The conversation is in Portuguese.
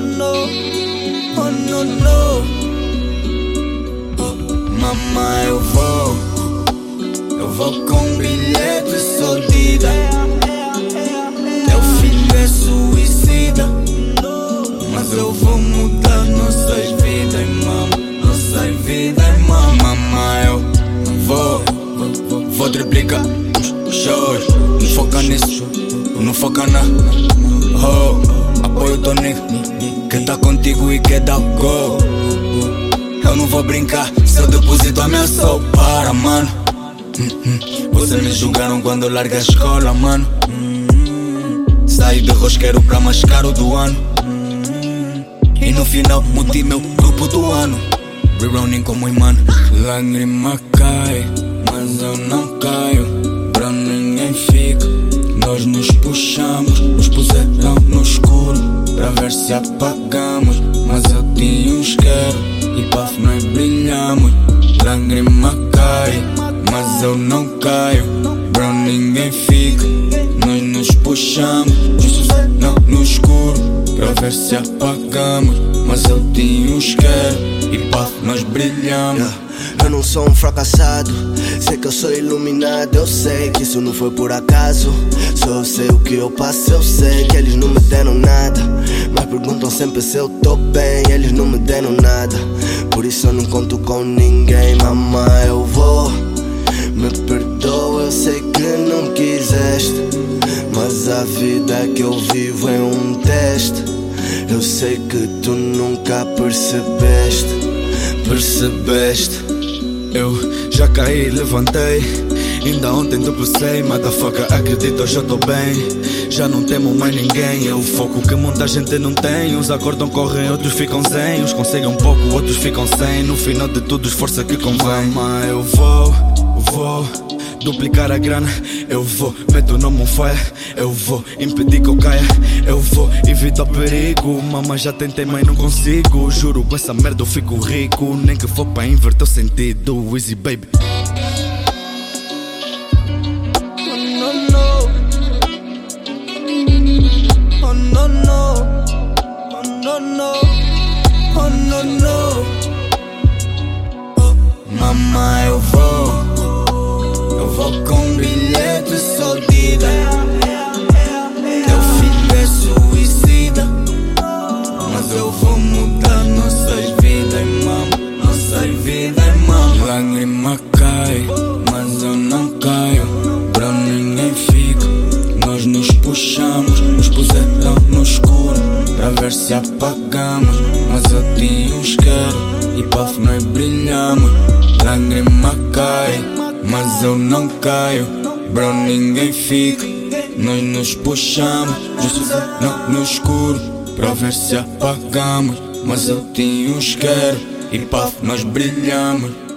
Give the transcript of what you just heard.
oh no, oh no, no. Oh, mamãe, eu vou, eu vou com um bilhete soltida. Teu filho é suicida, mas eu vou mudar nossas vidas, mamãe. Nossas vidas, mamãe. Mamãe, eu vou, vou triplicar os shows. Não foca nisso, não foca na. Oh nigga. Que tá contigo e quer dar go. Eu não vou brincar, se eu deposito a minha soul para, mano. Hum, hum. Vocês me julgaram quando eu a escola, mano. Hum, Saí de rosqueiro pra mais caro do ano. E no final mudei meu grupo do ano. Rerunning como mano. Lágrima cai, mas eu não caio. Pra ninguém fica. Nós nos puxamos, Ver se apagamos. Mas eu tinha uns quero. E paf, nós brilhamos. Lágrima cai, mas eu não caio. Pra ninguém fica. Nós nos puxamos, nos puseram no escuro. Pra ver se apagamos. Mas eu tinha uns quero. E paf, nós brilhamos. Eu não sou um fracassado, sei que eu sou iluminado. Eu sei que isso não foi por acaso. Só eu sei o que eu passo, eu sei que eles não me deram nada. Mas perguntam sempre se eu tô bem, eles não me deram nada. Por isso eu não conto com ninguém, mamãe. Eu vou, me perdoa, eu sei que não quiseste. Mas a vida que eu vivo é um teste. Eu sei que tu nunca percebeste, percebeste. Eu já caí, levantei. Ainda ontem tropecei, motherfucker, acredito, hoje eu tô bem. Já não temo mais ninguém, é o foco que muita gente não tem. Uns acordam, correm, outros ficam zen. Uns conseguem um pouco, outros ficam sem. No final de tudo, esforço que convém. Mas eu vou, vou. Duplicar a grana, eu vou, meto o nome on fire, eu vou impedir que eu caia, eu vou evitar o perigo. Mama, já tentei, mas não consigo. Juro, com essa merda eu fico rico. Nem que for pra inverter o sentido. Easy, baby. Oh no no. Vou com bilhete soltida. Teu filho é suicida. Mas eu vou mudar nossas vidas, mama. Nossas vidas, mama. Lágrima cai, mas eu não caio. Pra ninguém fica. Nós nos puxamos, nos puseram no escuro. Pra ver se apagamos. Mas eu tinha uns quero. E paf, nós brilhamos. Lágrima cai, mas eu não caio. Bro, ninguém fica. Nós nos puxamos, puseram no escuro. Pra ver se apagamos. Mas eu tinha uns quero. E paf, nós brilhamos.